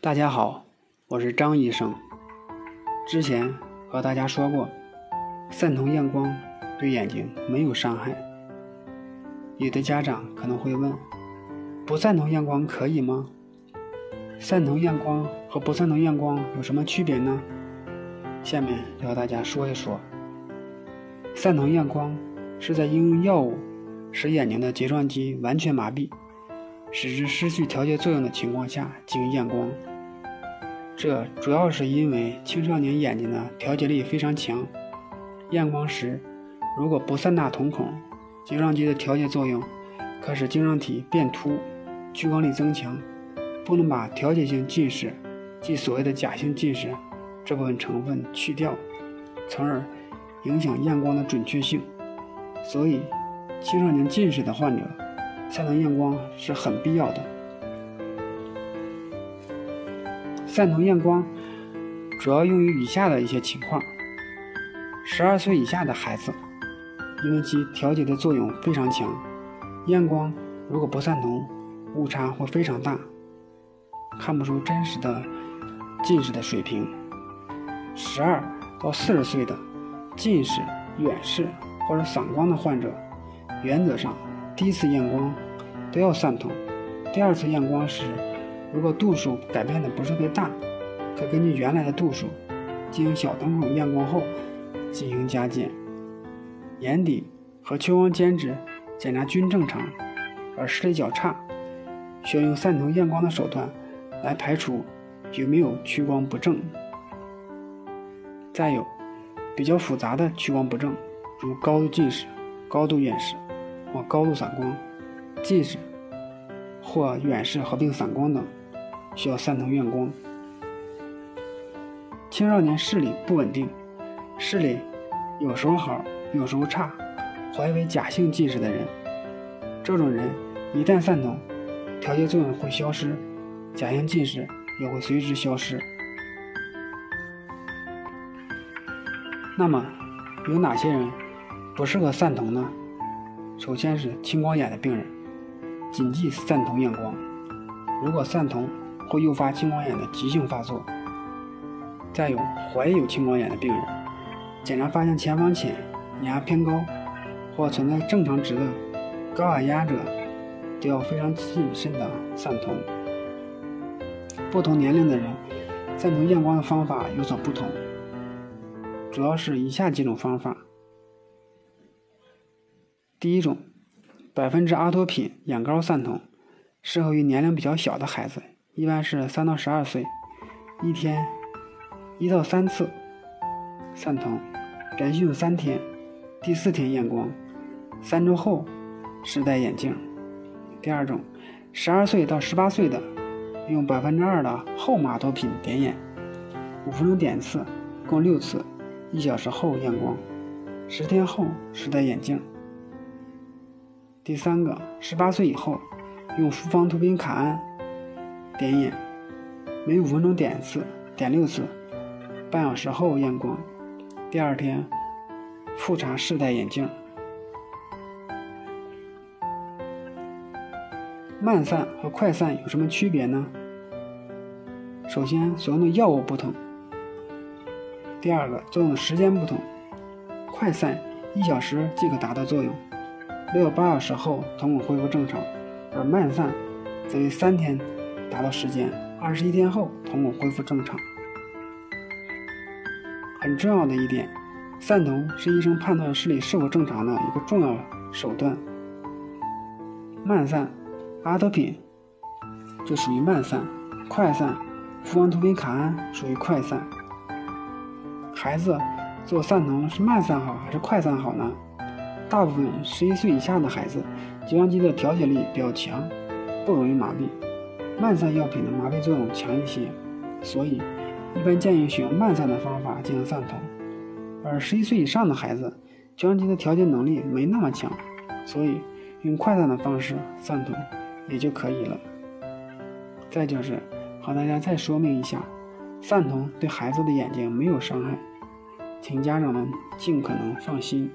大家好，我是张医生。之前和大家说过，散瞳验光对眼睛没有伤害。有的家长可能会问：不散瞳验光可以吗？散瞳验光和不散瞳验光有什么区别呢？下面要和大家说一说。散瞳验光是在应用药物使眼睛的睫状肌完全麻痹，使之失去调节作用的情况下进行验光。这主要是因为青少年眼睛的调节力非常强，验光时如果不散大瞳孔，睫状肌的调节作用可使晶状体变凸，屈光力增强，不能把调节性近视，即所谓的假性近视这部分成分去掉，从而。影响验光的准确性，所以青少年近视的患者，散瞳验光是很必要的。散瞳验光主要用于以下的一些情况：十二岁以下的孩子，因为其调节的作用非常强，验光如果不散瞳，误差会非常大，看不出真实的近视的水平。十二到四十岁的。近视、远视或者散光的患者，原则上第一次验光不要散瞳。第二次验光时，如果度数改变的不是特别大，可根据原来的度数进行小瞳孔验光后进行加减。眼底和屈光间质检查均正常，而视力较差，需要用散瞳验光的手段来排除有没有屈光不正。再有。比较复杂的屈光不正，如高度近视、高度远视或高度散光、近视或远视合并散光等，需要散瞳验光。青少年视力不稳定，视力有时候好，有时候差，怀疑为假性近视的人，这种人一旦散瞳，调节作用会消失，假性近视也会随之消失。那么，有哪些人不适合散瞳呢？首先是青光眼的病人，谨记散瞳验光。如果散瞳会诱发青光眼的急性发作。再有怀有青光眼的病人，检查发现前方浅、眼压偏高或存在正常值的高眼压者，都要非常谨慎的散瞳。不同年龄的人散瞳验光的方法有所不同。主要是以下几种方法。第一种，百分之阿托品眼膏散瞳，适合于年龄比较小的孩子，一般是三到十二岁，一天一到三次散瞳，连续用三天，第四天验光，三周后试戴眼镜。第二种，十二岁到十八岁的，用百分之二的后马托品点眼，五分钟点一次，共六次。一小时后验光，十天后试戴眼镜。第三个，十八岁以后用复方图宾卡胺点眼，每五分钟点一次，点六次，半小时后验光，第二天复查试戴眼镜。慢散和快散有什么区别呢？首先，所用的药物不同。第二个作用的时间不同，快散一小时即可达到作用，六到八小时后瞳孔恢复正常；而慢散则为三天达到时间，二十一天后瞳孔恢复正常。很重要的一点，散瞳是医生判断视力是否正常的一个重要手段。慢散，阿托品就属于慢散；快散，复方图宾卡胺属于快散。孩子做散瞳是慢散好还是快散好呢？大部分十一岁以下的孩子，睫状肌的调节力比较强，不容易麻痹。慢散药品的麻痹作用强一些，所以一般建议使用慢散的方法进行散瞳。而十一岁以上的孩子，睫状肌的调节能力没那么强，所以用快散的方式散瞳也就可以了。再就是和大家再说明一下，散瞳对孩子的眼睛没有伤害。请家长们尽可能放心。